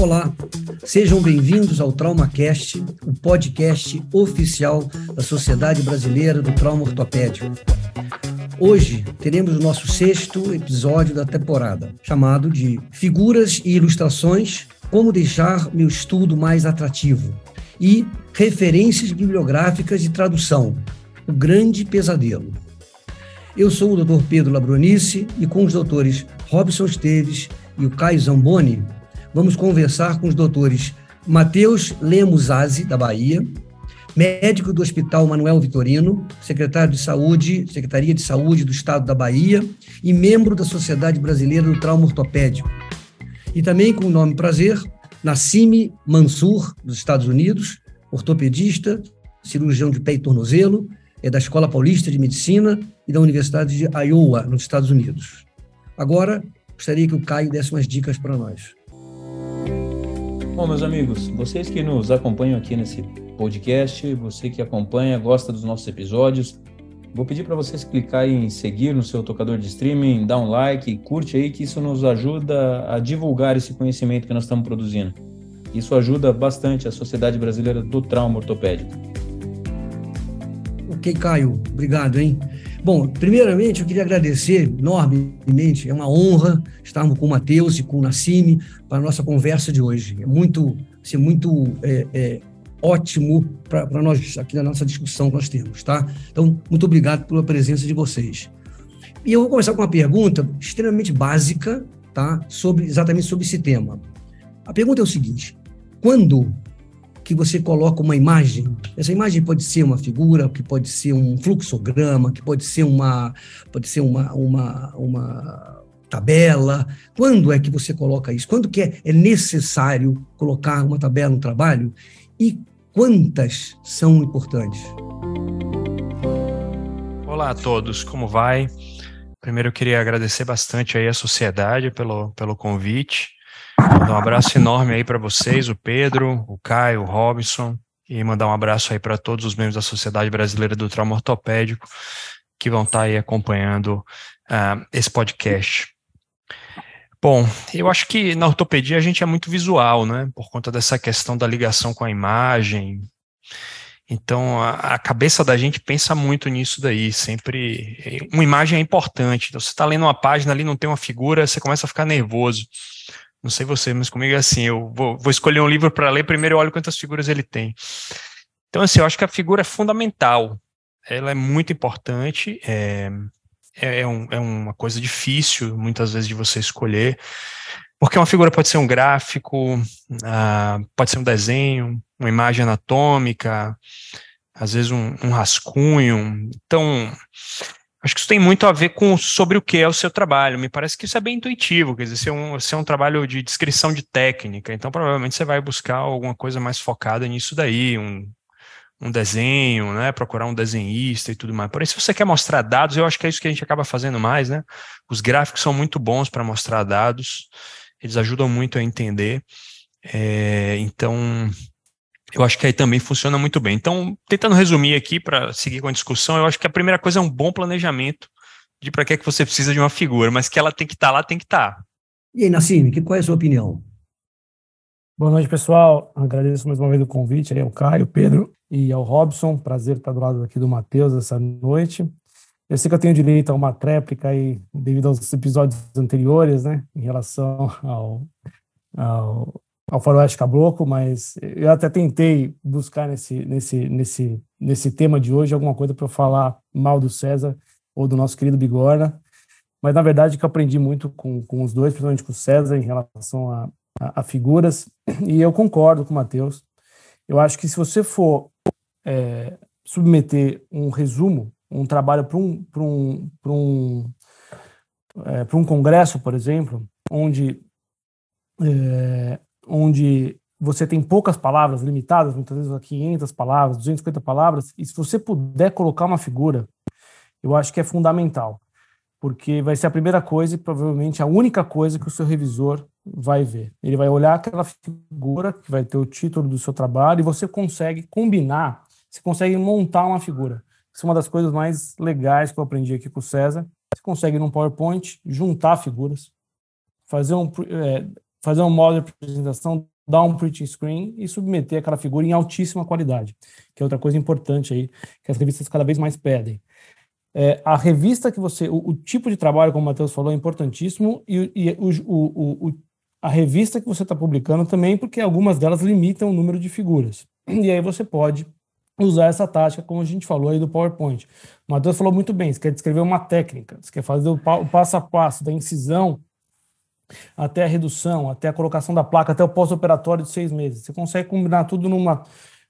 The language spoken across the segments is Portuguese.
Olá, sejam bem-vindos ao TraumaCast, o podcast oficial da Sociedade Brasileira do Trauma Ortopédico. Hoje teremos o nosso sexto episódio da temporada, chamado de Figuras e Ilustrações: Como Deixar Meu Estudo Mais Atrativo e Referências Bibliográficas de Tradução: O Grande Pesadelo. Eu sou o Dr. Pedro Labronice e com os doutores Robson Esteves e o Caio Zamboni, vamos conversar com os doutores Matheus Lemos Aze, da Bahia, médico do Hospital Manuel Vitorino, secretário de Saúde, Secretaria de Saúde do Estado da Bahia e membro da Sociedade Brasileira do Trauma Ortopédico. E também, com o nome prazer, Nassime Mansur, dos Estados Unidos, ortopedista, cirurgião de pé e tornozelo, é da Escola Paulista de Medicina e da Universidade de Iowa, nos Estados Unidos. Agora, gostaria que o Caio desse umas dicas para nós. Bom, meus amigos, vocês que nos acompanham aqui nesse podcast, você que acompanha, gosta dos nossos episódios, vou pedir para vocês clicar em seguir no seu tocador de streaming, dar um like, curte aí, que isso nos ajuda a divulgar esse conhecimento que nós estamos produzindo. Isso ajuda bastante a Sociedade Brasileira do Trauma Ortopédico. Ok, Caio, obrigado, hein? Bom, primeiramente eu queria agradecer enormemente, é uma honra estarmos com o Matheus e com o Nassime para a nossa conversa de hoje. É muito, assim, muito é, é, ótimo para nós aqui na nossa discussão que nós temos, tá? Então, muito obrigado pela presença de vocês. E eu vou começar com uma pergunta extremamente básica, tá? Sobre, exatamente sobre esse tema. A pergunta é o seguinte: quando que você coloca uma imagem. Essa imagem pode ser uma figura, que pode ser um fluxograma, que pode ser uma, pode ser uma, uma, uma tabela. Quando é que você coloca isso? Quando que é, é necessário colocar uma tabela no trabalho? E quantas são importantes? Olá a todos, como vai? Primeiro eu queria agradecer bastante aí a sociedade pelo, pelo convite. Mandar um abraço enorme aí para vocês, o Pedro, o Caio, o Robson, e mandar um abraço aí para todos os membros da Sociedade Brasileira do Trauma Ortopédico que vão estar tá aí acompanhando uh, esse podcast. Bom, eu acho que na ortopedia a gente é muito visual, né? Por conta dessa questão da ligação com a imagem. Então, a, a cabeça da gente pensa muito nisso daí. Sempre. Uma imagem é importante. Então, você está lendo uma página ali, não tem uma figura, você começa a ficar nervoso. Não sei você, mas comigo é assim, eu vou, vou escolher um livro para ler, primeiro eu olho quantas figuras ele tem. Então, assim, eu acho que a figura é fundamental, ela é muito importante, é, é, é, um, é uma coisa difícil, muitas vezes, de você escolher, porque uma figura pode ser um gráfico, uh, pode ser um desenho, uma imagem anatômica, às vezes um, um rascunho. Então, Acho que isso tem muito a ver com sobre o que é o seu trabalho. Me parece que isso é bem intuitivo, quer dizer, se é um, se é um trabalho de descrição de técnica, então provavelmente você vai buscar alguma coisa mais focada nisso daí, um, um desenho, né? Procurar um desenhista e tudo mais. Porém, se você quer mostrar dados, eu acho que é isso que a gente acaba fazendo mais, né? Os gráficos são muito bons para mostrar dados, eles ajudam muito a entender. É, então, eu acho que aí também funciona muito bem. Então, tentando resumir aqui para seguir com a discussão, eu acho que a primeira coisa é um bom planejamento de para que é que você precisa de uma figura, mas que ela tem que estar tá lá, tem que estar. Tá. E aí, Nassim, qual é a sua opinião? Boa noite, pessoal. Agradeço mais uma vez o convite aí ao Caio, Pedro e ao Robson. Prazer estar do lado aqui do Matheus essa noite. Eu sei que eu tenho direito a uma tréplica aí, devido aos episódios anteriores, né, em relação ao, ao ao faroeste caboclo, mas eu até tentei buscar nesse, nesse, nesse, nesse tema de hoje alguma coisa para falar mal do César ou do nosso querido Bigorna, mas na verdade que eu aprendi muito com, com os dois, principalmente com o César, em relação a, a, a figuras, e eu concordo com o Matheus. Eu acho que se você for é, submeter um resumo, um trabalho para um, um, um, é, um congresso, por exemplo, onde é, onde você tem poucas palavras limitadas, muitas vezes a 500 palavras, 250 palavras, e se você puder colocar uma figura, eu acho que é fundamental, porque vai ser a primeira coisa e provavelmente a única coisa que o seu revisor vai ver. Ele vai olhar aquela figura que vai ter o título do seu trabalho e você consegue combinar, você consegue montar uma figura. Isso é uma das coisas mais legais que eu aprendi aqui com o César. Você consegue num PowerPoint juntar figuras fazer um, é, fazer um modo de apresentação, dar um print screen e submeter aquela figura em altíssima qualidade, que é outra coisa importante aí, que as revistas cada vez mais pedem. É, a revista que você, o, o, tipo de trabalho, como o Matheus falou, é importantíssimo, e, e o, o, a revista que você está publicando também, porque algumas delas limitam o número de figuras. E aí você pode usar essa tática, como a gente falou aí do PowerPoint. O Matheus falou muito bem, você quer descrever uma técnica, você quer fazer o, passo a passo da incisão até a redução, até a colocação da placa, até o pós-operatório de seis meses. Você consegue combinar tudo numa,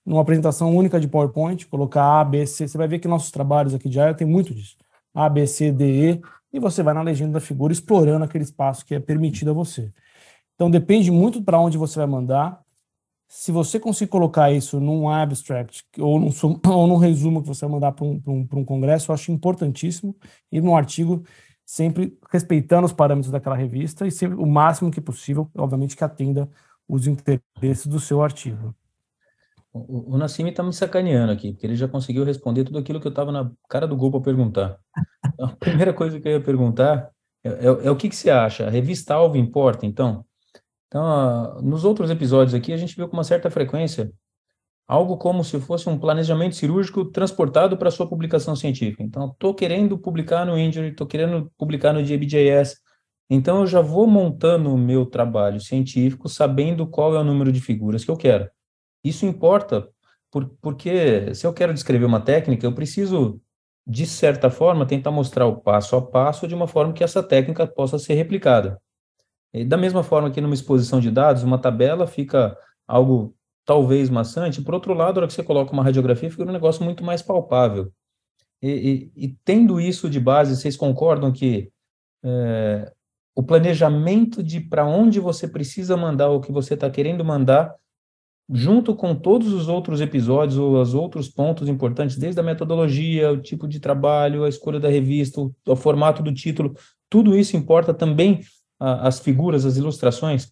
numa apresentação única de PowerPoint, colocar A, B, C. Você vai ver que nossos trabalhos aqui de área tem muito disso. A, B, C, D, E, e você vai na legenda da figura explorando aquele espaço que é permitido a você. Então depende muito para onde você vai mandar. Se você conseguir colocar isso num abstract ou num, ou num resumo que você vai mandar para um, um, um congresso, eu acho importantíssimo. E num artigo, sempre respeitando os parâmetros daquela revista e sempre, o máximo que possível, obviamente, que atenda os interesses do seu artigo. O, o Nassim está me sacaneando aqui, porque ele já conseguiu responder tudo aquilo que eu estava na cara do gol para perguntar. Então, a primeira coisa que eu ia perguntar é, é, é o que, que você acha? A revista alvo importa, então? Então, nos outros episódios aqui, a gente viu com uma certa frequência algo como se fosse um planejamento cirúrgico transportado para sua publicação científica. Então, estou querendo publicar no Injury, estou querendo publicar no JBJS, então eu já vou montando o meu trabalho científico sabendo qual é o número de figuras que eu quero. Isso importa, por, porque se eu quero descrever uma técnica, eu preciso, de certa forma, tentar mostrar o passo a passo de uma forma que essa técnica possa ser replicada. E da mesma forma que numa exposição de dados, uma tabela fica algo talvez maçante, por outro lado, na hora que você coloca uma radiografia, fica um negócio muito mais palpável. E, e, e tendo isso de base, vocês concordam que é, o planejamento de para onde você precisa mandar o que você está querendo mandar, junto com todos os outros episódios ou os outros pontos importantes, desde a metodologia, o tipo de trabalho, a escolha da revista, o, o formato do título, tudo isso importa também as figuras, as ilustrações?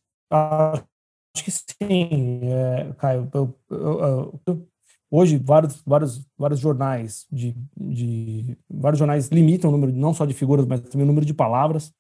Acho que sim, é, Caio. Eu, eu, eu, hoje, vários, vários, vários jornais de, de vários jornais limitam o número não só de figuras, mas também o número de palavras.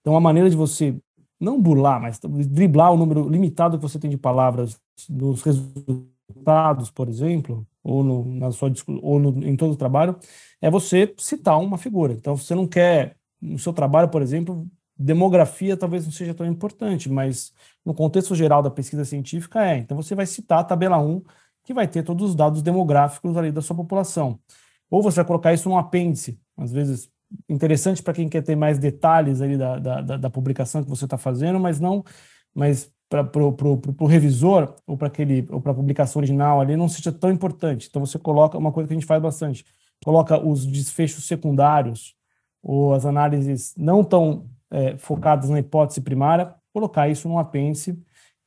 Então, a maneira de você não burlar, mas driblar o número limitado que você tem de palavras nos resultados, por exemplo, ou, no, na sua, ou no, em todo o trabalho, é você citar uma figura. Então, você não quer, no seu trabalho, por exemplo, demografia talvez não seja tão importante, mas no contexto geral da pesquisa científica é. Então você vai citar a tabela 1, que vai ter todos os dados demográficos ali da sua população. Ou você vai colocar isso num apêndice, às vezes interessante para quem quer ter mais detalhes ali da, da, da publicação que você está fazendo, mas não, mas para o revisor ou para aquele ou para a publicação original ali não seja tão importante. Então você coloca uma coisa que a gente faz bastante, coloca os desfechos secundários ou as análises não tão é, focadas na hipótese primária, colocar isso num apêndice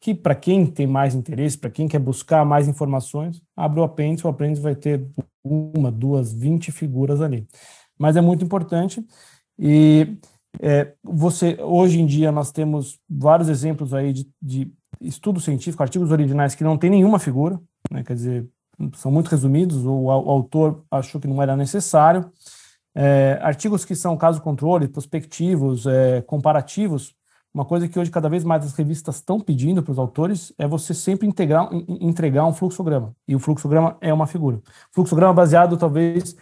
que, para quem tem mais interesse, para quem quer buscar mais informações, abre o apêndice, o apêndice vai ter uma, duas, vinte figuras ali. Mas é muito importante e é, você hoje em dia nós temos vários exemplos aí de, de estudo científico, artigos originais que não tem nenhuma figura, né, quer dizer, são muito resumidos, ou o autor achou que não era necessário. É, artigos que são caso controle, prospectivos, é, comparativos, uma coisa que hoje cada vez mais as revistas estão pedindo para os autores é você sempre integrar, entregar um fluxograma. E o fluxograma é uma figura. Fluxograma baseado talvez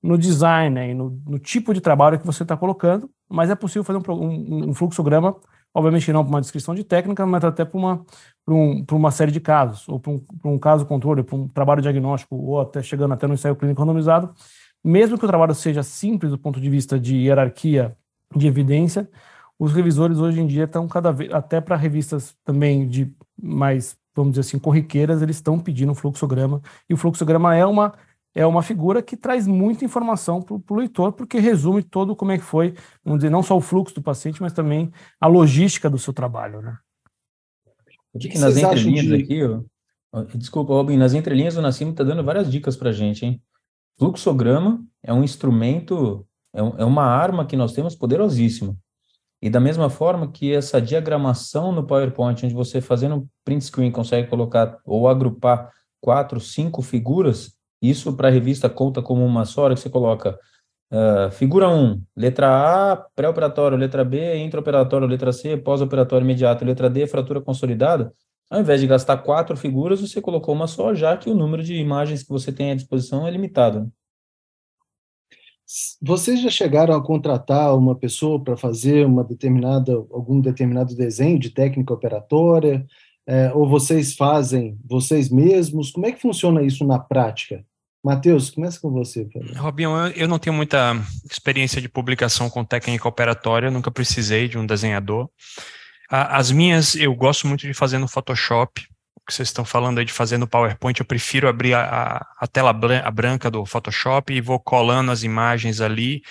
no design né, e no, no, tipo de trabalho que você está colocando, mas é possível fazer um, um, um fluxograma, obviamente não para uma descrição de técnica, mas até para uma, um, uma série de casos, ou para um, um caso controle, para um trabalho diagnóstico, ou até chegando até no ensaio clínico randomizado, mesmo que o trabalho seja simples do ponto de vista de hierarquia de evidência, os revisores hoje em dia estão cada vez, até para revistas também de mais, vamos dizer assim, corriqueiras, eles estão pedindo um fluxograma, e o fluxograma é uma é uma figura que traz muita informação para o leitor, porque resume todo como é que foi, vamos dizer, não só o fluxo do paciente, mas também a logística do seu trabalho, né? Eu que nas entrelinhas de... aqui, ó, desculpa, Robin, nas entrelinhas o Nassim está dando várias dicas para a gente, hein? Fluxograma é um instrumento, é, é uma arma que nós temos poderosíssima. E da mesma forma que essa diagramação no PowerPoint, onde você fazendo um print screen consegue colocar ou agrupar quatro, cinco figuras, isso para a revista conta como uma só, hora que você coloca Uh, figura 1, letra A, pré-operatório, letra B, intraoperatório, letra C, pós-operatório imediato, letra D, fratura consolidada. Ao invés de gastar quatro figuras, você colocou uma só, já que o número de imagens que você tem à disposição é limitado. Vocês já chegaram a contratar uma pessoa para fazer uma determinada, algum determinado desenho de técnica operatória? É, ou vocês fazem vocês mesmos? Como é que funciona isso na prática? Matheus, começa com você. Robinho, eu, eu não tenho muita experiência de publicação com técnica operatória, nunca precisei de um desenhador. As minhas, eu gosto muito de fazer no Photoshop, o que vocês estão falando aí de fazer no PowerPoint, eu prefiro abrir a, a tela branca do Photoshop e vou colando as imagens ali,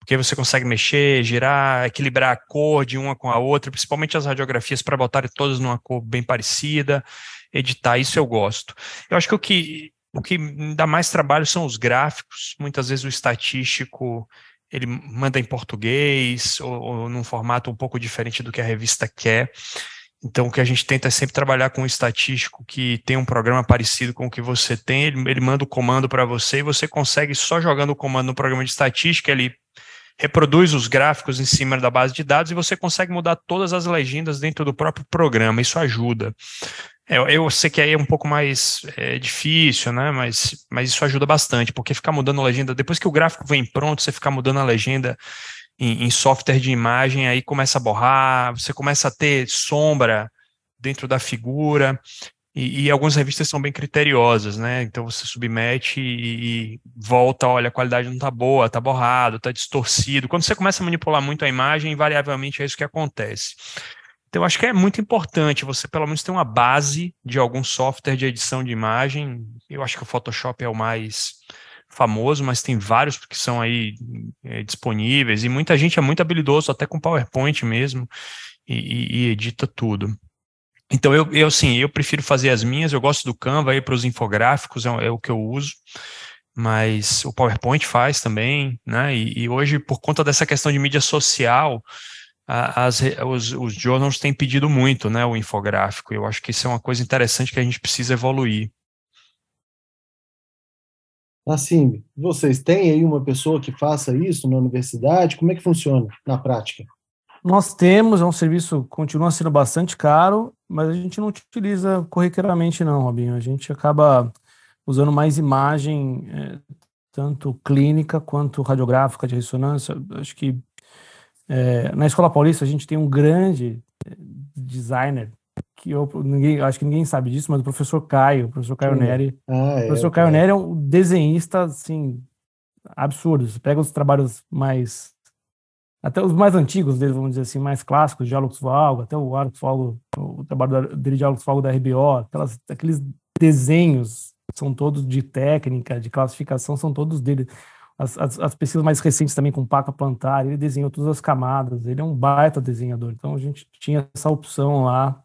porque você consegue mexer, girar, equilibrar a cor de uma com a outra, principalmente as radiografias para botar todas numa cor bem parecida, editar, isso eu gosto. Eu acho que o que o que dá mais trabalho são os gráficos, muitas vezes o estatístico ele manda em português ou, ou num formato um pouco diferente do que a revista quer. Então, o que a gente tenta é sempre trabalhar com um estatístico que tem um programa parecido com o que você tem, ele, ele manda o comando para você e você consegue, só jogando o comando no programa de estatística, ele reproduz os gráficos em cima da base de dados e você consegue mudar todas as legendas dentro do próprio programa. Isso ajuda. Eu, é, eu sei que aí é um pouco mais é, difícil, né? Mas, mas isso ajuda bastante, porque ficar mudando a legenda, depois que o gráfico vem pronto, você ficar mudando a legenda em, em software de imagem, aí começa a borrar, você começa a ter sombra dentro da figura. E, e, algumas revistas são bem criteriosas, né? Então você submete e, e volta, olha, a qualidade não está boa, está borrado, está distorcido. Quando você começa a manipular muito a imagem, invariavelmente é isso que acontece. Então, acho que é muito importante você, pelo menos, ter uma base de algum software de edição de imagem. Eu acho que o Photoshop é o mais famoso, mas tem vários que são aí é, disponíveis, e muita gente é muito habilidoso, até com PowerPoint mesmo, e, e, e edita tudo. Então, eu, eu, assim, eu prefiro fazer as minhas, eu gosto do Canva aí para os infográficos, é, é, o que eu uso, mas o PowerPoint faz também, né? E, e hoje, por conta dessa questão de mídia social, as, os, os journals têm pedido muito, né? O infográfico. Eu acho que isso é uma coisa interessante que a gente precisa evoluir. Assim, vocês têm aí uma pessoa que faça isso na universidade? Como é que funciona na prática? Nós temos, é um serviço continua sendo bastante caro, mas a gente não utiliza corriqueiramente não, Robinho. A gente acaba usando mais imagem, é, tanto clínica quanto radiográfica de ressonância. Acho que é, na Escola Paulista a gente tem um grande é, designer que eu ninguém, acho que ninguém sabe disso, mas o professor Caio, o professor Caio Sim. Neri. Ah, o é, professor Caio Neri é um desenhista assim absurdo. Você pega os trabalhos mais até os mais antigos dele, vamos dizer assim, mais clássicos, Diálogos Valgo, até o Arcos o trabalho dele, Diálogos Valgo da RBO, aquelas, aqueles desenhos são todos de técnica, de classificação, são todos dele. As, as, as, pesquisas mais recentes também com Paca Plantar, ele desenhou todas as camadas, ele é um baita desenhador. Então a gente tinha essa opção lá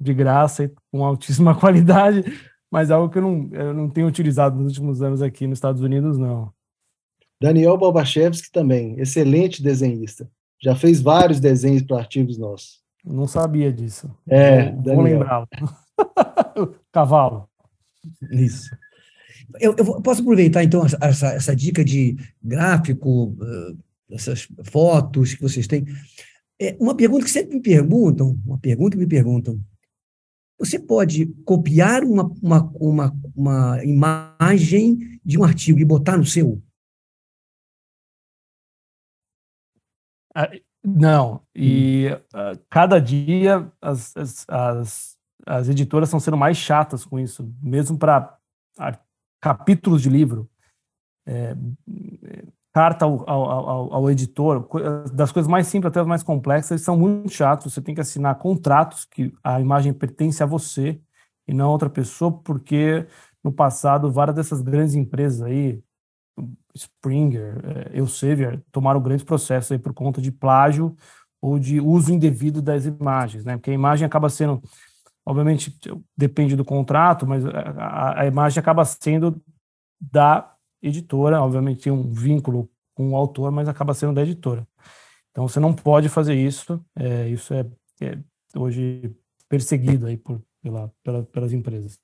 de graça e com altíssima qualidade, mas é algo que eu não, eu não tenho utilizado nos últimos anos aqui nos Estados Unidos, não. Daniel Balbachevski também, excelente desenhista. Já fez vários desenhos para artigos nossos. Não sabia disso. É, vou, vou lembrá-lo. Cavalo. Isso. Eu, eu, posso aproveitar, então, essa, essa dica de gráfico, essas fotos que vocês têm. É uma pergunta que sempre me perguntam, uma pergunta que me perguntam. Você pode copiar uma, uma, uma, uma imagem de um artigo e botar no seu? Ah, não, e uh, cada dia as, as, as, as, editoras estão sendo mais chatas com isso, mesmo para capítulos de livro, é, carta ao, ao, ao, editor, das coisas mais simples até as mais complexas, são muito chatos. Você tem que assinar contratos que a imagem pertence a você e não a outra pessoa, porque no passado várias dessas grandes empresas aí, Springer, é, Elsevier, tomaram grandes processos aí por conta de plágio ou de uso indevido das imagens, né? Porque a imagem acaba sendo, obviamente, depende do contrato, mas a, a imagem acaba sendo da editora, obviamente tem um vínculo com o autor, mas acaba sendo da editora. Então você não pode fazer isso, é, isso é, é, hoje perseguido aí por, pela, pela, pelas empresas.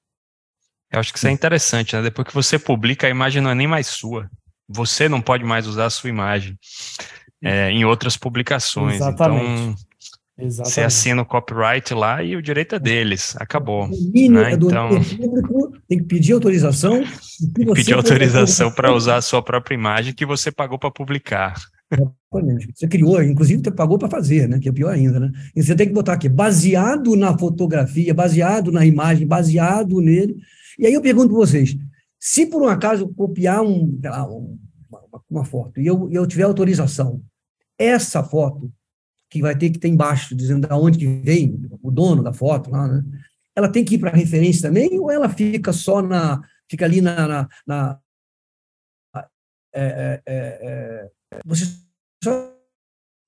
Eu acho que isso é interessante, né? Depois que você publica, a imagem não é nem mais sua. você não pode mais usar a sua imagem é, em outras publicações. Exatamente. Então, Exatamente. você assina o copyright lá e o direito é deles. Acabou. Mínimo, né? é do Então, público, tem que pedir autorização. que pedir autorização para usar a sua própria imagem que você pagou para publicar. Exatamente. Você criou, inclusive você pagou para fazer, né? Que é pior ainda, né? E você tem que botar aqui, baseado na fotografia, baseado na imagem, baseado nele. E aí eu pergunto para vocês: se por um acaso eu copiar um, lá, um- uma, uma foto e eu, e eu tiver autorização, essa foto, que vai ter que ter embaixo, dizendo de onde que vem, o dono da foto lá, né? Ela tem que ir para referência também, ou ela fica só na. fica ali na. na, na- é, é, é, é, você só,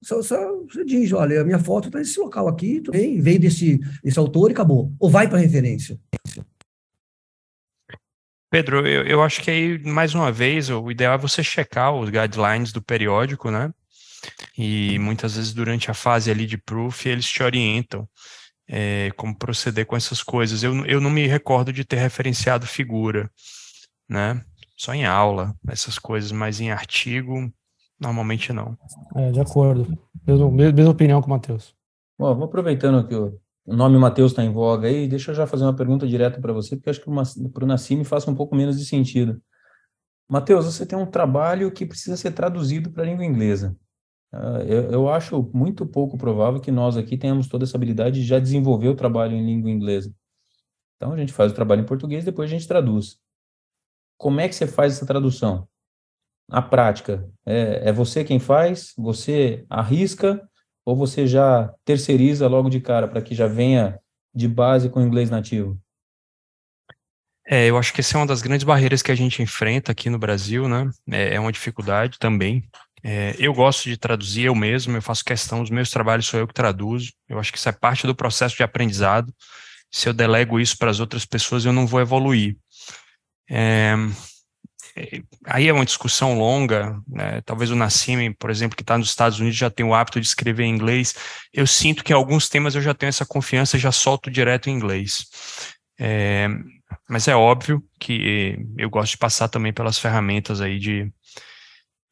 só, só você diz, olha, a minha foto está nesse local aqui, tudo bem, veio desse, desse autor e acabou. Ou vai para referência. Pedro, eu, eu acho que aí, mais uma vez, o ideal é você checar os guidelines do periódico, né? E muitas vezes durante a fase ali de proof, eles te orientam é, como proceder com essas coisas. Eu, eu não me recordo de ter referenciado figura, né? Só em aula, essas coisas, mas em artigo, normalmente não. É, de acordo. Mesmo, mesma opinião com o Matheus. Bom, vou aproveitando que o, nome Matheus está em voga aí, deixa eu já fazer uma pergunta direta para você, porque acho que para o Nassim faça um pouco menos de sentido. Matheus, você tem um trabalho que precisa ser traduzido para a língua inglesa. Eu, eu acho muito pouco provável que nós aqui tenhamos toda essa habilidade de já desenvolver o trabalho em língua inglesa. Então a gente faz o trabalho em português, depois a gente traduz. Como é que você faz essa tradução? Na prática, é, é você quem faz? Você arrisca? Ou você já terceiriza logo de cara para que já venha de base com inglês nativo? É, eu acho que essa é uma das grandes barreiras que a gente enfrenta aqui no Brasil, né? É, é uma dificuldade também. É, eu gosto de traduzir eu mesmo, eu faço questão, os meus trabalhos sou eu que traduzo. Eu acho que isso é parte do processo de aprendizado. Se eu delego isso para as outras pessoas, eu não vou evoluir. É, aí é uma discussão longa, né? talvez o Nassim, por exemplo, que está nos Estados Unidos, já tem o hábito de escrever em inglês. Eu sinto que em alguns temas eu já tenho essa confiança, já solto direto em inglês. É, mas é óbvio que eu gosto de passar também pelas ferramentas aí de.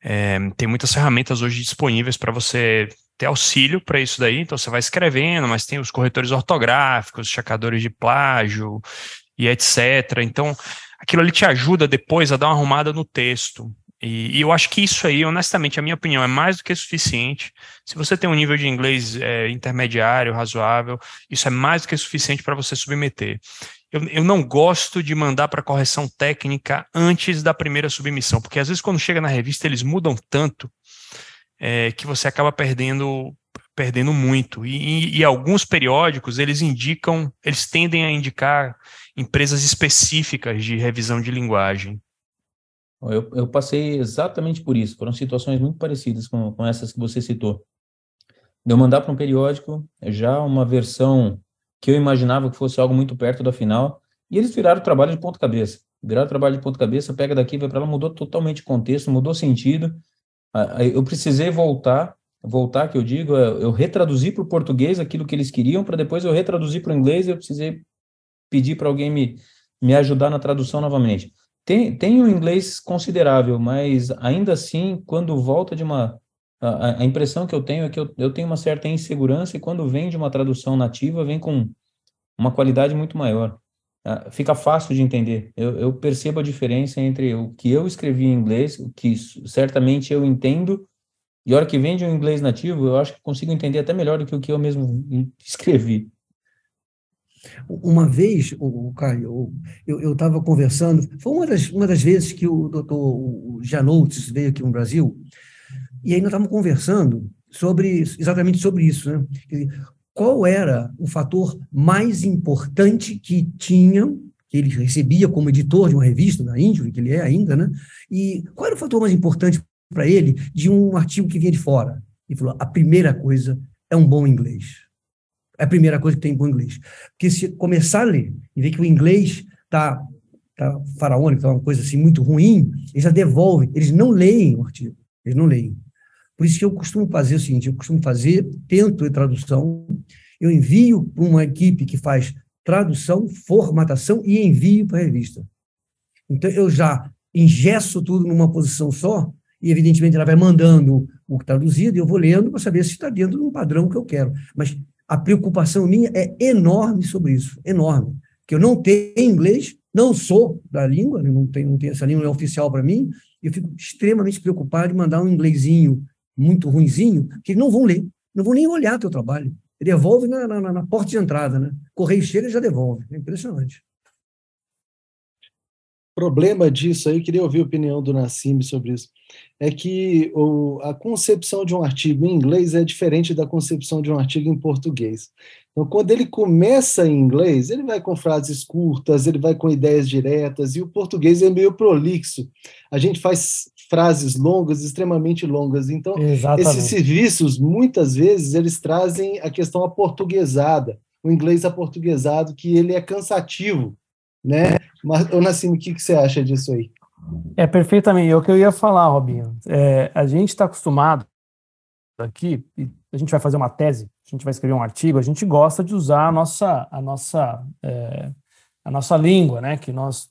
É, tem muitas ferramentas hoje disponíveis para você ter auxílio para isso daí, então você vai escrevendo, mas tem os corretores ortográficos, os checadores de plágio e etc. Então, aquilo ali te ajuda depois a dar uma arrumada no texto. E, e, eu acho que isso aí, honestamente, a minha opinião, é mais do que suficiente. Se você tem um nível de inglês é, intermediário, razoável, isso é mais do que suficiente para você submeter. Eu, eu, não gosto de mandar para correção técnica antes da primeira submissão, porque às vezes quando chega na revista eles mudam tanto é, que você acaba perdendo perdendo muito. E, e, e alguns periódicos eles indicam, eles tendem a indicar empresas específicas de revisão de linguagem. Eu, eu, passei exatamente por isso. Foram situações muito parecidas com, com essas que você citou. De eu mandar para um periódico já uma versão que eu imaginava que fosse algo muito perto da final, e eles viraram o trabalho de ponta cabeça. Viraram o trabalho de ponta cabeça, pega daqui, vai para lá, mudou totalmente o contexto, mudou sentido. Eu precisei voltar, voltar que eu digo, eu retraduzi para o português aquilo que eles queriam, para depois eu retraduzir para o inglês, eu precisei pedir para alguém me, me ajudar na tradução novamente. Tem, tem um inglês considerável, mas ainda assim, quando volta de uma. A, a impressão que eu tenho é que eu, eu tenho uma certa insegurança, e quando vem de uma tradução nativa, vem com uma qualidade muito maior. Uh, fica fácil de entender. Eu, eu, percebo a diferença entre o que eu escrevi em inglês, o que certamente eu entendo, e a hora que vem de um inglês nativo, eu acho que consigo entender até melhor do que o que eu mesmo escrevi. Uma vez, o Caio, eu estava conversando, foi uma das, uma das vezes que o doutor Janotes veio aqui no Brasil, e aí nós estávamos conversando sobre exatamente sobre isso, né? Qual era o fator mais importante que tinham, que ele recebia como editor de uma revista da Índia, que ele é ainda, né? E qual era o fator mais importante para ele de um artigo que vinha de fora? Ele falou: a primeira coisa é um bom inglês. É a primeira coisa que tem bom inglês. Porque se começar a ler e ver que o inglês está tá faraônico, está uma coisa assim muito ruim, eles já devolvem, eles não leem o artigo, eles não leem. Por isso que eu costumo fazer o seguinte, eu costumo fazer, tento a tradução, eu envio para uma equipe que faz tradução, formatação e envio para a revista. Então, eu já ingesso tudo numa posição só, e evidentemente ela vai mandando o traduzido, e eu vou lendo para saber se está dentro de um padrão que eu quero. Mas a preocupação minha é enorme sobre isso, enorme. Que eu não tenho inglês, não sou da língua, não tenho, não tenho essa língua é oficial para mim, eu fico extremamente preocupado de mandar um inglesinho muito ruinzinho, que não vão ler, não vão nem olhar teu trabalho. Ele devolve na, na, na porta de entrada, né? Correio chega e já devolve. É impressionante problema disso aí, queria ouvir a opinião do Nassim sobre isso, é que o, a concepção de um artigo em inglês é diferente da concepção de um artigo em português. Então, quando ele começa em inglês, ele vai com frases curtas, ele vai com ideias diretas, e o português é meio prolixo. A gente faz frases longas, extremamente longas. Então, Exatamente. esses serviços, muitas vezes, eles trazem a questão aportuguesada, o inglês aportuguesado, que ele é cansativo né? Mas, ô Nassim, o que, que você acha disso aí? É perfeitamente é o que eu ia falar, Robinho. É, a gente está acostumado aqui, a gente vai fazer uma tese, a gente vai escrever um artigo, a gente gosta de usar a nossa, a nossa, é, a nossa língua, né? Que nós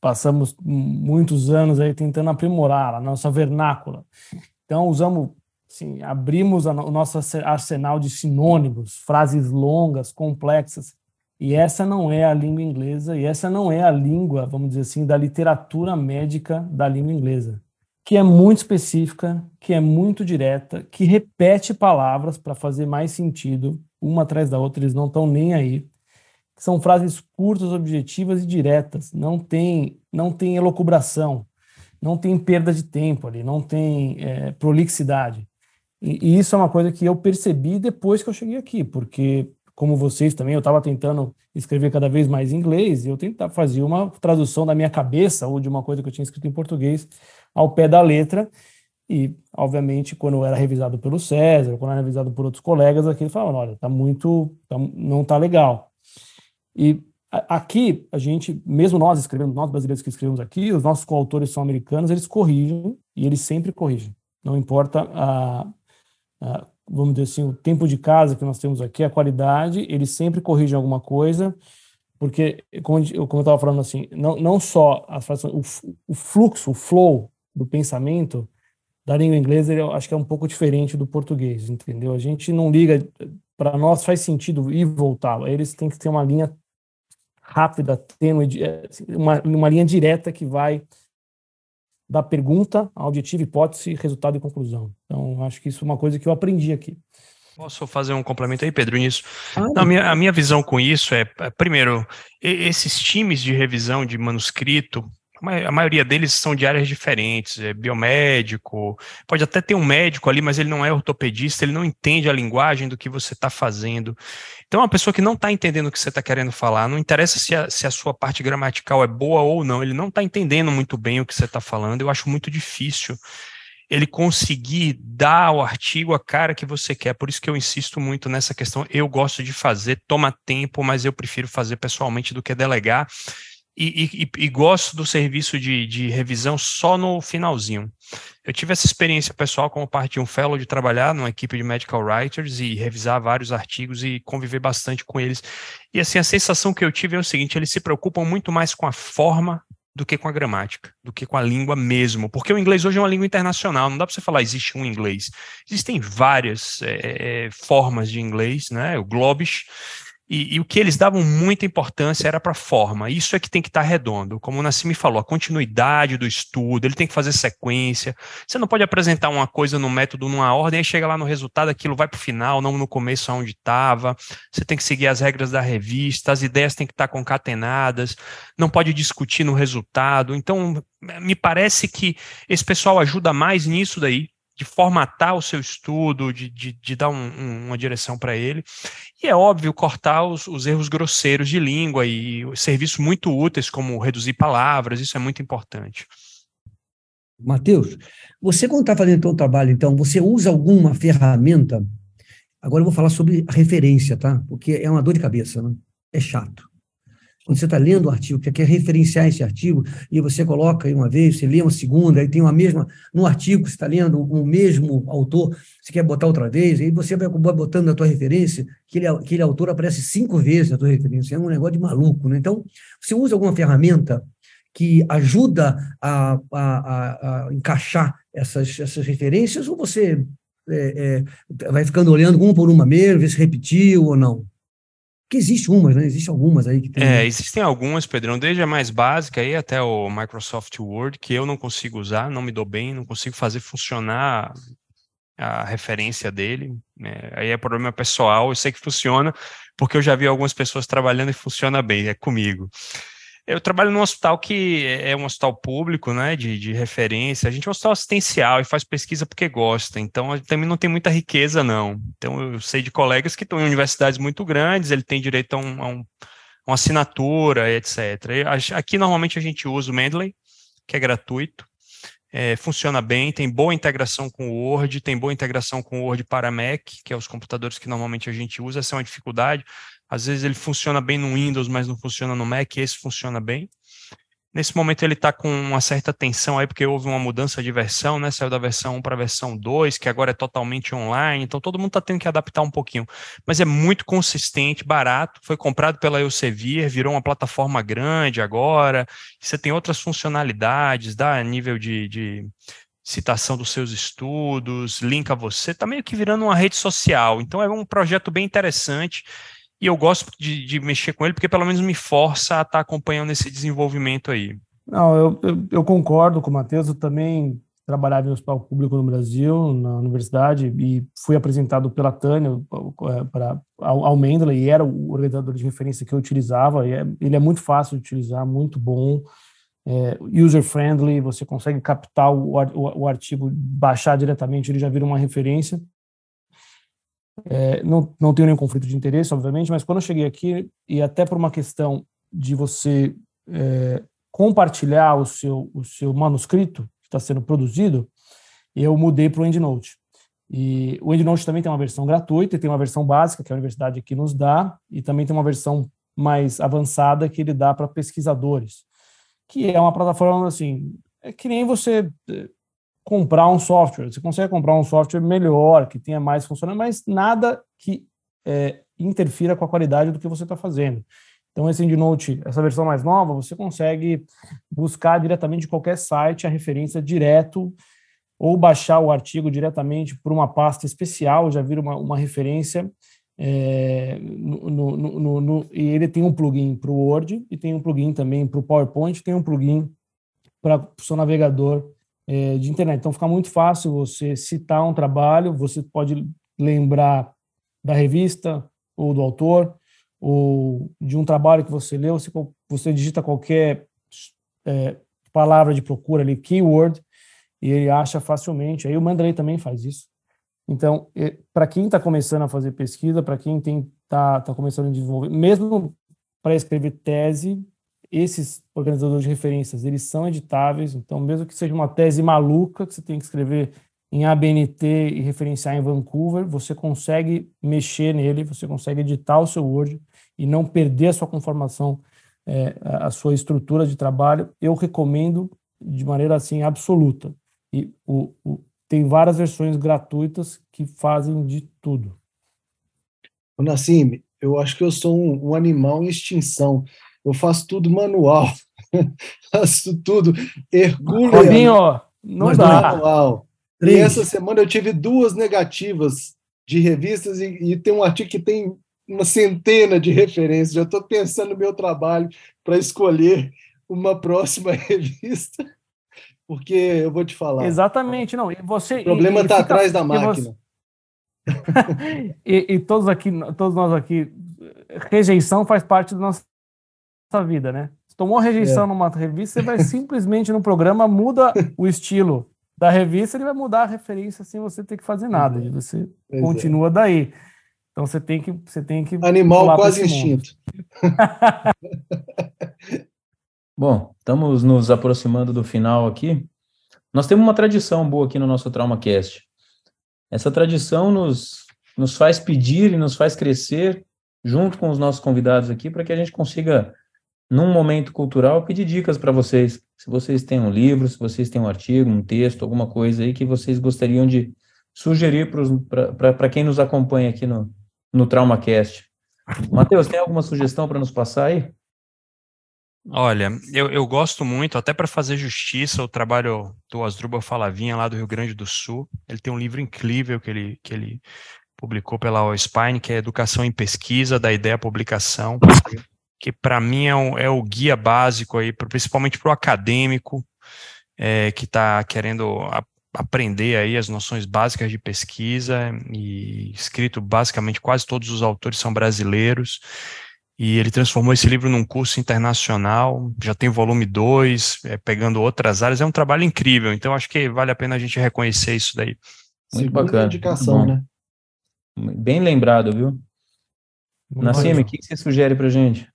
passamos muitos anos aí tentando aprimorar a nossa vernácula. Então usamos, assim, abrimos a, o nosso arsenal de sinônimos, frases longas, complexas e essa não é a língua inglesa, e essa não é a língua, vamos dizer assim, da literatura médica da língua inglesa, que é muito específica, que é muito direta, que repete palavras para fazer mais sentido, uma atrás da outra, eles não estão nem aí. São frases curtas, objetivas e diretas, não tem, não tem elocubração, não tem perda de tempo ali, não tem é, prolixidade. E, e isso é uma coisa que eu percebi depois que eu cheguei aqui, porque como vocês também, eu estava tentando escrever cada vez mais em inglês, e eu tentava fazer uma tradução da minha cabeça ou de uma coisa que eu tinha escrito em português ao pé da letra. E, obviamente, quando era revisado pelo César, quando era revisado por outros colegas, aqui eles falavam: olha, tá muito, tá, não tá legal. E aqui, a gente, mesmo nós escrevemos, nós brasileiros que escrevemos aqui, os nossos coautores são americanos, eles corrigem, e eles sempre corrigem. Não importa a, a vamos dizer assim, o tempo de casa que nós temos aqui, a qualidade, eles sempre corrigem alguma coisa, porque, como, como eu estava falando assim, não, não só a o, o fluxo, o flow do pensamento da língua inglesa, eu acho que é um pouco diferente do português, entendeu? A gente não liga, para nós faz sentido ir e voltar, eles têm que ter uma linha rápida, tênue, é, assim, uma, uma linha direta que vai da pergunta, objetivo, hipótese, resultado e conclusão. Então, acho que isso é uma coisa que eu aprendi aqui. Posso fazer um complemento aí, Pedro, nisso? Ah, a, minha, a minha visão com isso é, é, primeiro, esses times de revisão de manuscrito, a maioria deles são de áreas diferentes, é biomédico, pode até ter um médico ali, mas ele não é ortopedista, ele não entende a linguagem do que você está fazendo. Então, uma pessoa que não está entendendo o que você está querendo falar, não interessa se a, se a sua parte gramatical é boa ou não, ele não está entendendo muito bem o que você está falando, eu acho muito difícil ele conseguir dar ao artigo a cara que você quer. Por isso que eu insisto muito nessa questão. Eu gosto de fazer, toma tempo, mas eu prefiro fazer pessoalmente do que delegar e, e, e, gosto do serviço de, de, revisão só no finalzinho. Eu tive essa experiência pessoal como parte de um fellow de trabalhar numa equipe de medical writers e revisar vários artigos e conviver bastante com eles. E assim, a sensação que eu tive é o seguinte, eles se preocupam muito mais com a forma do que com a gramática, do que com a língua mesmo, porque o inglês hoje é uma língua internacional, não dá para você falar existe um inglês. Existem várias é, formas de inglês, né? O Globish, e, e, o que eles davam muita importância era para a forma. Isso é que tem que estar tá redondo. Como o Nassim falou, a continuidade do estudo, ele tem que fazer sequência. Você não pode apresentar uma coisa no método, numa ordem, e chega lá no resultado, aquilo vai para o final, não no começo aonde estava. Você tem que seguir as regras da revista, as ideias têm que estar tá concatenadas, não pode discutir no resultado. Então, me parece que esse pessoal ajuda mais nisso daí, de formatar o seu estudo, de, de, de dar um, um, uma direção para ele. E é óbvio cortar os, os, erros grosseiros de língua e serviços muito úteis, como reduzir palavras, isso é muito importante. Matheus, você quando está fazendo o seu trabalho, então, você usa alguma ferramenta? Agora eu vou falar sobre referência, tá? Porque é uma dor de cabeça, né? É chato. Quando você está lendo o artigo, você quer referenciar esse artigo, e você coloca aí uma vez, você lê uma segunda, aí tem uma mesma, no artigo você está lendo o mesmo autor, você quer botar outra vez, aí você vai botando na tua referência, aquele, aquele autor aparece cinco vezes na tua referência, é um negócio de maluco, né? Então, você usa alguma ferramenta que ajuda a, a, a encaixar essas, essas referências, ou você é, é, vai ficando olhando uma por uma mesmo, ver se repetiu ou não? Porque existe umas, né? Existem algumas aí que tem. É, existem algumas, Pedrão, desde a mais básica aí até o Microsoft Word, que eu não consigo usar, não me dou bem, não consigo fazer funcionar a referência dele. É, aí é problema pessoal, eu sei que funciona, porque eu já vi algumas pessoas trabalhando e funciona bem, é comigo. Eu trabalho num hospital que é um hospital público, né, de, de referência. A gente é um hospital assistencial e faz pesquisa porque gosta, então também não tem muita riqueza, não. Então eu sei de colegas que estão em universidades muito grandes, ele tem direito a, um, a um, uma assinatura, etc. Aqui normalmente a gente usa o Mendeley, que é gratuito, é, funciona bem, tem boa integração com o Word, tem boa integração com o Word para Mac, que é os computadores que normalmente a gente usa, essa é uma dificuldade. Às vezes ele funciona bem no Windows, mas não funciona no Mac, esse funciona bem. Nesse momento ele está com uma certa tensão aí, porque houve uma mudança de versão, né? Saiu da versão 1 para a versão 2, que agora é totalmente online, então todo mundo está tendo que adaptar um pouquinho. Mas é muito consistente, barato, foi comprado pela Elsevier, virou uma plataforma grande agora, você tem outras funcionalidades, dá nível de, de citação dos seus estudos, linka você, está meio que virando uma rede social. Então é um projeto bem interessante e eu gosto de, de, mexer com ele porque pelo menos me força a estar tá acompanhando esse desenvolvimento aí. Não, eu, eu, eu concordo com o Matheus, eu também trabalhava em hospital público no Brasil, na universidade, e fui apresentado pela Tânia para ao, ao Mendeley, e era o organizador de referência que eu utilizava, é, ele é muito fácil de utilizar, muito bom, é, user-friendly, você consegue captar o, o, o artigo, baixar diretamente, ele já vira uma referência, é, não, não tenho nenhum conflito de interesse, obviamente, mas quando eu cheguei aqui, e até por uma questão de você é, compartilhar o seu, o seu manuscrito que está sendo produzido, eu mudei para o EndNote. E o EndNote também tem uma versão gratuita, e tem uma versão básica, que a universidade aqui nos dá, e também tem uma versão mais avançada que ele dá para pesquisadores, que é uma plataforma assim, é que nem você comprar um software. Você consegue comprar um software melhor, que tenha mais funcionalidade, mas nada que é, interfira com a qualidade do que você está fazendo. Então, esse EndNote, essa versão mais nova, você consegue buscar diretamente de qualquer site a referência direto ou baixar o artigo diretamente por uma pasta especial, já vira uma, uma referência. É, no, no, no, e ele tem um plugin para o Word e tem um plugin também para o PowerPoint, tem um plugin para o seu navegador é, de internet. Então fica muito fácil você citar um trabalho, você pode lembrar da revista ou do autor, ou de um trabalho que você leu, você, você digita qualquer é, palavra de procura ali, keyword, e ele acha facilmente. Aí o Mandrake também faz isso. Então, é, para quem está começando a fazer pesquisa, para quem está tá começando a desenvolver, mesmo para escrever tese, esses organizadores de referências, eles são editáveis, então mesmo que seja uma tese maluca que você tem que escrever em ABNT e referenciar em Vancouver, você consegue mexer nele, você consegue editar o seu Word e não perder a sua conformação, é, a sua estrutura de trabalho. Eu recomendo de maneira assim absoluta. E o, o, tem várias versões gratuitas que fazem de tudo. Nassim, eu acho que eu sou um, um animal em extinção eu faço tudo manual, faço tudo hercúleo. não dá. Manual. E essa semana eu tive duas negativas de revistas e, e tem um artigo que tem uma centena de referências. Eu estou pensando no meu trabalho para escolher uma próxima revista, porque eu vou te falar. Exatamente, não. E você, o problema está atrás da máquina. e, e, todos aqui, todos nós aqui, rejeição faz parte do nosso vida, né? Se tomou rejeição é. numa revista, você vai simplesmente no programa, muda o estilo da revista, ele vai mudar a referência sem você ter que fazer nada. E você pois é. continua é. daí. Então você tem que. Você tem que Animal quase instinto. Bom, estamos nos aproximando do final aqui. Nós temos uma tradição boa aqui no nosso TraumaCast. Essa tradição nos, nos faz pedir e nos faz crescer junto com os nossos convidados aqui para que a gente consiga num momento cultural, pedir dicas para vocês. Se vocês têm um livro, se vocês têm um artigo, um texto, alguma coisa aí que vocês gostariam de sugerir para quem nos acompanha aqui no, no TraumaCast. Matheus, tem alguma sugestão para nos passar aí? Olha, eu, eu gosto muito, até para fazer justiça, o trabalho do Asdrubal Falavinha, lá do Rio Grande do Sul. Ele tem um livro incrível que ele, que ele publicou pela OSPINE, que é Educação em Pesquisa, da Ideia Publicação, que para mim é, um, é, o guia básico aí, principalmente para o acadêmico é, que está querendo a, aprender aí as noções básicas de pesquisa e escrito basicamente quase todos os autores são brasileiros e ele transformou esse livro num curso internacional, já tem volume 2, é, pegando outras áreas, é um trabalho incrível, então acho que vale a pena a gente reconhecer isso daí. Muito Segunda bacana. indicação, né? Bem lembrado, viu? Nassim, o que você sugere pra gente?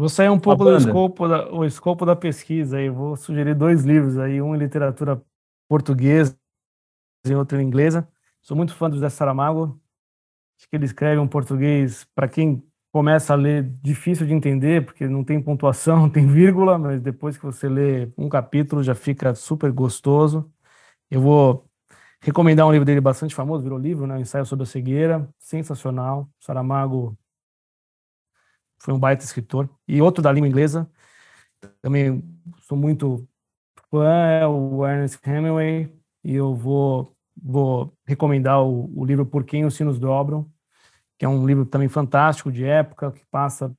Vou sair um pouco do escopo da, o escopo da pesquisa aí, vou sugerir dois livros aí, um em literatura portuguesa e outro em inglesa. Sou muito fã do José Saramago, acho que ele escreve um português, para quem começa a ler, difícil de entender, porque não tem pontuação, não tem vírgula, mas depois que você lê um capítulo já fica super gostoso. Eu vou recomendar um livro dele bastante famoso, virou livro, né? Ensaio sobre a cegueira, sensacional. Saramago foi um baita escritor. E outro da língua inglesa, também sou muito fã, é o Ernest Hemingway, e eu vou, vou recomendar o, o livro Por Quem os Sinos Dobram, que é um livro também fantástico de época, que passa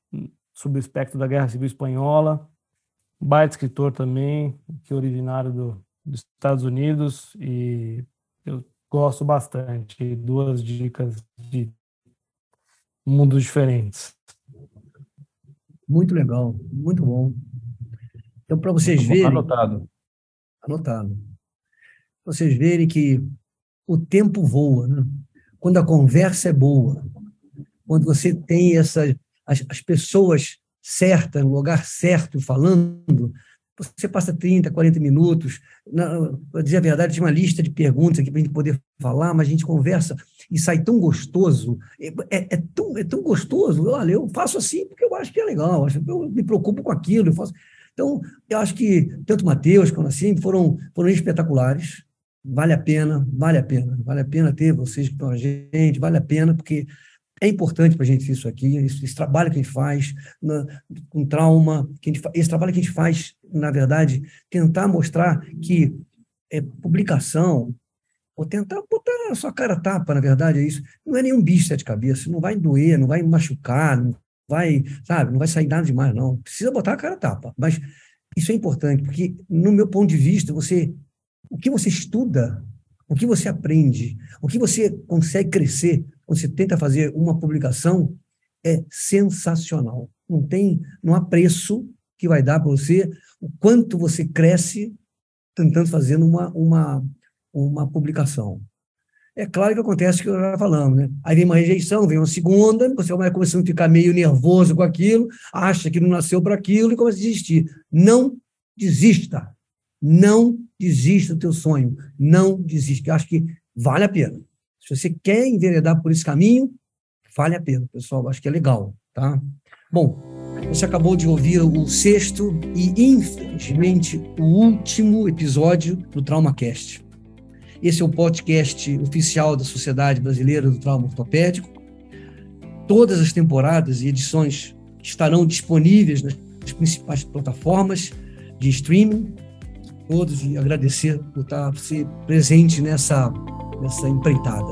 sob o espectro da Guerra Civil Espanhola. Baita escritor também, que é originário do, dos Estados Unidos, e eu gosto bastante. Duas dicas de mundos diferentes. Muito legal, muito bom. Então, para vocês verem. Anotado. Anotado. Vocês verem que o tempo voa, né? Quando a conversa é boa, quando você tem essas as, as pessoas certas, no lugar certo, falando, você passa 30, 40 minutos. Para dizer a verdade, tinha uma lista de perguntas aqui para a gente poder falar, mas a gente conversa e sai tão gostoso. É, é, é, tão, é tão gostoso. Olha, eu faço assim porque eu acho que é legal, eu me preocupo com aquilo. Eu faço... Então, eu acho que tanto o Matheus quanto assim foram, foram espetaculares. Vale a pena, vale a pena, vale a pena ter vocês estão a gente, vale a pena, porque é importante para a gente isso aqui, esse, esse, trabalho que a gente faz na, com trauma, que gente, esse trabalho que a gente faz, na verdade, tentar mostrar que é, publicação, ou tentar botar a sua cara tapa, na verdade, é isso. Não é nenhum bicho de cabeça, não vai doer, não vai machucar, não vai, sabe, não vai sair nada demais, não. Precisa botar a cara tapa. Mas isso é importante, porque, no meu ponto de vista, você, o que você estuda, o que você aprende, o que você consegue crescer você tenta fazer uma publicação é sensacional. Não tem, não há preço que vai dar para você o quanto você cresce tentando fazer uma, uma, uma publicação. É claro que acontece o que eu já falamos, né? Aí vem uma rejeição, vem uma segunda, você vai começando a ficar meio nervoso com aquilo, acha que não nasceu para aquilo e começa a desistir. Não desista. Não desista do teu sonho. Não desista. Eu acho que vale a pena. Se você quer enveredar por esse caminho, vale a pena, pessoal. Acho que é legal, tá? Bom, você acabou de ouvir o sexto e, infelizmente, o último episódio do TraumaCast. Esse é o podcast oficial da Sociedade Brasileira do Trauma Ortopédico. Todas as temporadas e edições estarão disponíveis nas principais plataformas de streaming. Todos e agradecer por estar presente nessa essa empreitada.